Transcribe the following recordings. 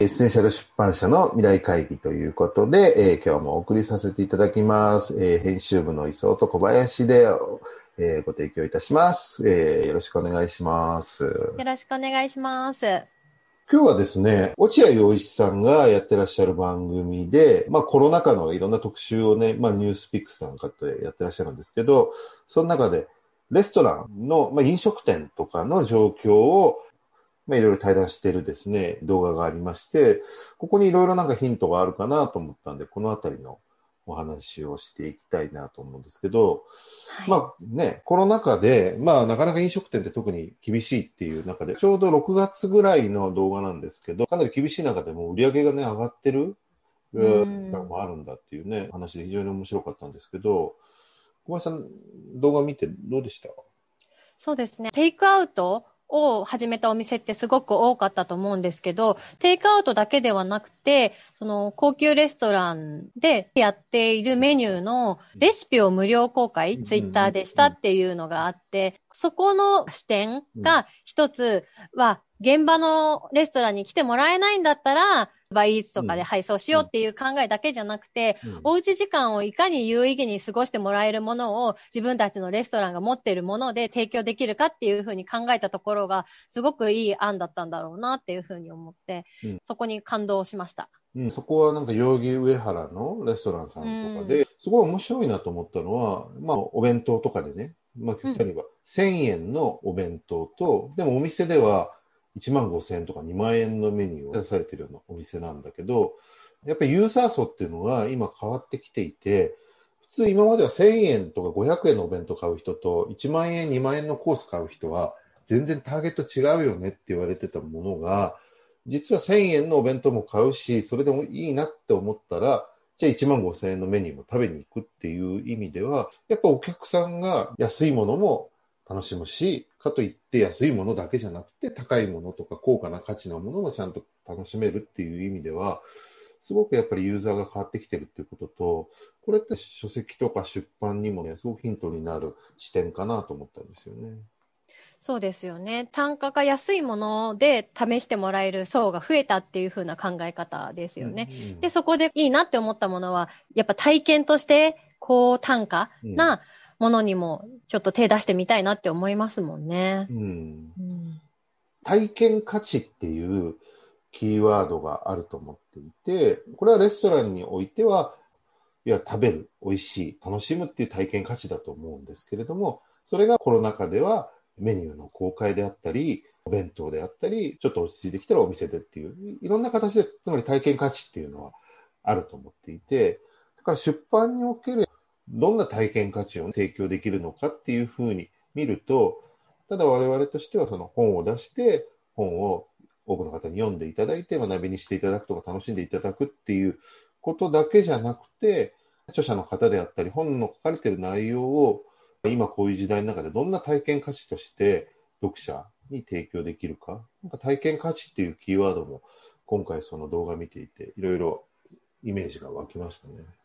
エッセンシャル出版社の未来会議ということで、えー、今日もお送りさせていただきます。えー、編集部の磯と小林で、えー、ご提供いたします、えー。よろしくお願いします。よろしくお願いします。今日はですね、落合陽一さんがやってらっしゃる番組で、まあコロナ禍のいろんな特集をね、まあ NewsPicks なんかってやってらっしゃるんですけど、その中でレストランの、まあ飲食店とかの状況をまあ、いろいろ対談しているですね、動画がありまして、ここにいろいろなんかヒントがあるかなと思ったんで、このあたりのお話をしていきたいなと思うんですけど、はい、まあね、コロナ禍で、まあなかなか飲食店って特に厳しいっていう中で、ちょうど6月ぐらいの動画なんですけど、かなり厳しい中でも売り上げがね、上がってる、うん、もあるんだっていうね、話で非常に面白かったんですけど、小林さん、動画見てどうでした？そうですね。テイクアウトを始めたお店ってすごく多かったと思うんですけど、テイクアウトだけではなくて、その高級レストランでやっているメニューのレシピを無料公開、ツイッターでしたっていうのがあって、そこの視点が一つは、現場のレストランに来てもらえないんだったら、バイーツとかで配送しようっていう考えだけじゃなくて、うん、おうち時間をいかに有意義に過ごしてもらえるものを自分たちのレストランが持っているもので提供できるかっていうふうに考えたところが、すごくいい案だったんだろうなっていうふうに思って、うん、そこに感動しました。うん、そこはなんか代々木上原のレストランさんとかで、すごい面白いなと思ったのは、まあお弁当とかでね、まあ極端には1000円のお弁当と、でもお店では1万5千円とか2万円のメニューを出されてるようなお店なんだけど、やっぱりユーザー層っていうのが今変わってきていて、普通今までは1000円とか500円のお弁当買う人と1万円、2万円のコース買う人は全然ターゲット違うよねって言われてたものが、実は1000円のお弁当も買うし、それでもいいなって思ったら、じゃあ1万5千円のメニューも食べに行くっていう意味では、やっぱお客さんが安いものも楽しむし、かといって安いものだけじゃなくて高いものとか高価な価値なものもちゃんと楽しめるっていう意味では、すごくやっぱりユーザーが変わってきてるっていうことと、これって書籍とか出版にもね、すごくヒントになる視点かなと思ったんですよね。そうですよね。単価が安いもので試してもらえる層が増えたっていう風な考え方ですよね。うんうん、で、そこでいいなって思ったものは、やっぱ体験として高単価な、うんものにもちょっと手出してみたいなって思いますもんね。うん、うん、体験価値っていうキーワードがあると思っていて、これはレストランにおいては、いや、食べる、美味しい、楽しむっていう体験価値だと思うんですけれども、それがコロナ禍ではメニューの公開であったり、お弁当であったり、ちょっと落ち着いてきたらお店でっていう、いろんな形で、つまり体験価値っていうのはあると思っていて、だから出版におけるどんな体験価値を提供できるのかっていうふうに見ると、ただ我々としてはその本を出して、本を多くの方に読んでいただいて学びにしていただくとか楽しんでいただくっていうことだけじゃなくて、著者の方であったり、本の書かれている内容を今こういう時代の中でどんな体験価値として読者に提供できるか。なんか体験価値っていうキーワードも今回その動画見ていていろいろイメージが湧きましたね。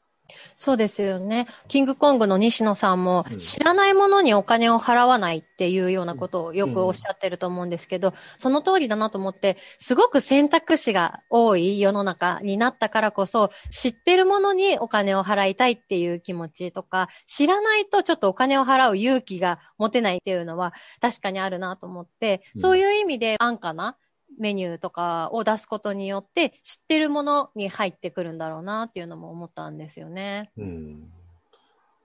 そうですよね。キングコングの西野さんも、知らないものにお金を払わないっていうようなことをよくおっしゃってると思うんですけど、その通りだなと思って、すごく選択肢が多い世の中になったからこそ、知ってるものにお金を払いたいっていう気持ちとか、知らないとちょっとお金を払う勇気が持てないっていうのは確かにあるなと思って、そういう意味で安価なメニューとかを出すことによって知ってるものに入ってくるんだろうなっていうのも思ったんですよね。うん。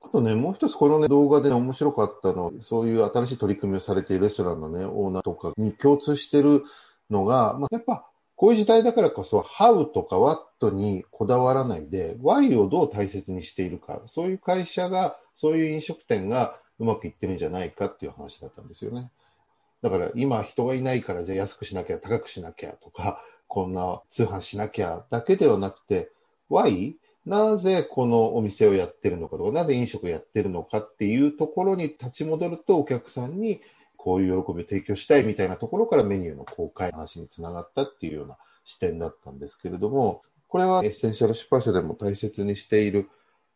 あとね、もう一つこのね、動画で、ね、面白かったのは、そういう新しい取り組みをされているレストランのね、オーナーとかに共通してるのが、まあ、やっぱ、こういう時代だからこそ、ハウとかワットにこだわらないで、ワイをどう大切にしているか、そういう会社が、そういう飲食店がうまくいってるんじゃないかっていう話だったんですよね。だから今人がいないからじゃあ安くしなきゃ高くしなきゃとか、こんな通販しなきゃだけではなくて、why? なぜこのお店をやってるのかとか、なぜ飲食をやってるのかっていうところに立ち戻るとお客さんにこういう喜びを提供したいみたいなところからメニューの公開の話につながったっていうような視点だったんですけれども、これはエッセンシャル出版社でも大切にしている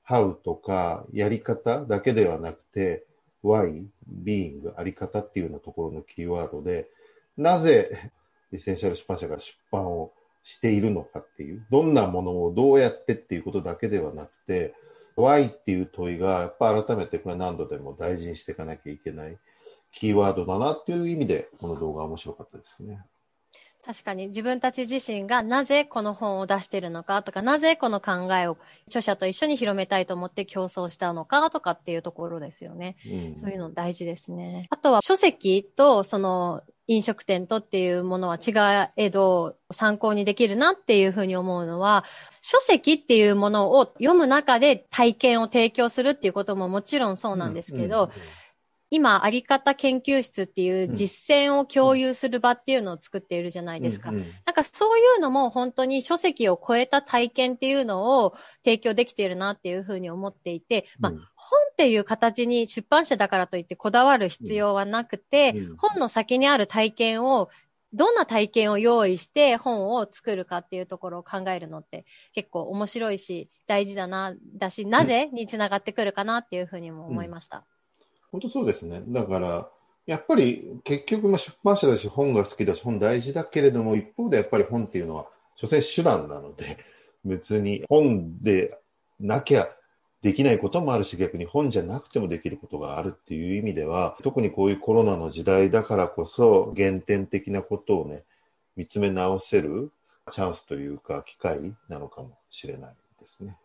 How とかやり方だけではなくて、why, being, あり方っていうようなところのキーワードで、なぜエッセンシャル出版社が出版をしているのかっていう、どんなものをどうやってっていうことだけではなくて、why っていう問いが、やっぱ改めてこれ何度でも大事にしていかなきゃいけないキーワードだなっていう意味で、この動画は面白かったですね。確かに自分たち自身がなぜこの本を出してるのかとか、なぜこの考えを著者と一緒に広めたいと思って競争したのかとかっていうところですよね。うん、そういうの大事ですね。あとは書籍とその飲食店とっていうものは違えど参考にできるなっていうふうに思うのは、書籍っていうものを読む中で体験を提供するっていうことももちろんそうなんですけど、うんうん今、あり方研究室っていう実践を共有する場っていうのを作っているじゃないですか。うんうん、なんかそういうのも本当に書籍を超えた体験っていうのを提供できているなっていうふうに思っていて、まあ、本っていう形に出版社だからといってこだわる必要はなくて、うん、本の先にある体験をどんな体験を用意して本を作るかっていうところを考えるのって結構面白いし大事だな、だし、なぜにつながってくるかなっていうふうにも思いました。本当そうですね。だから、やっぱり結局、ま、出版社だし、本が好きだし、本大事だけれども、一方でやっぱり本っていうのは、所詮手段なので、別に本でなきゃできないこともあるし、逆に本じゃなくてもできることがあるっていう意味では、特にこういうコロナの時代だからこそ、原点的なことをね、見つめ直せるチャンスというか、機会なのかもしれないですね。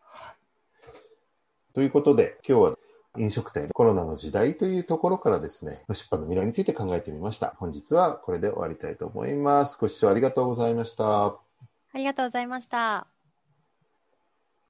はい、ということで、今日は飲食店、コロナの時代というところからですね、出版の未来について考えてみました。本日はこれで終わりたいと思います。ご視聴ありがとうございました。ありがとうございました。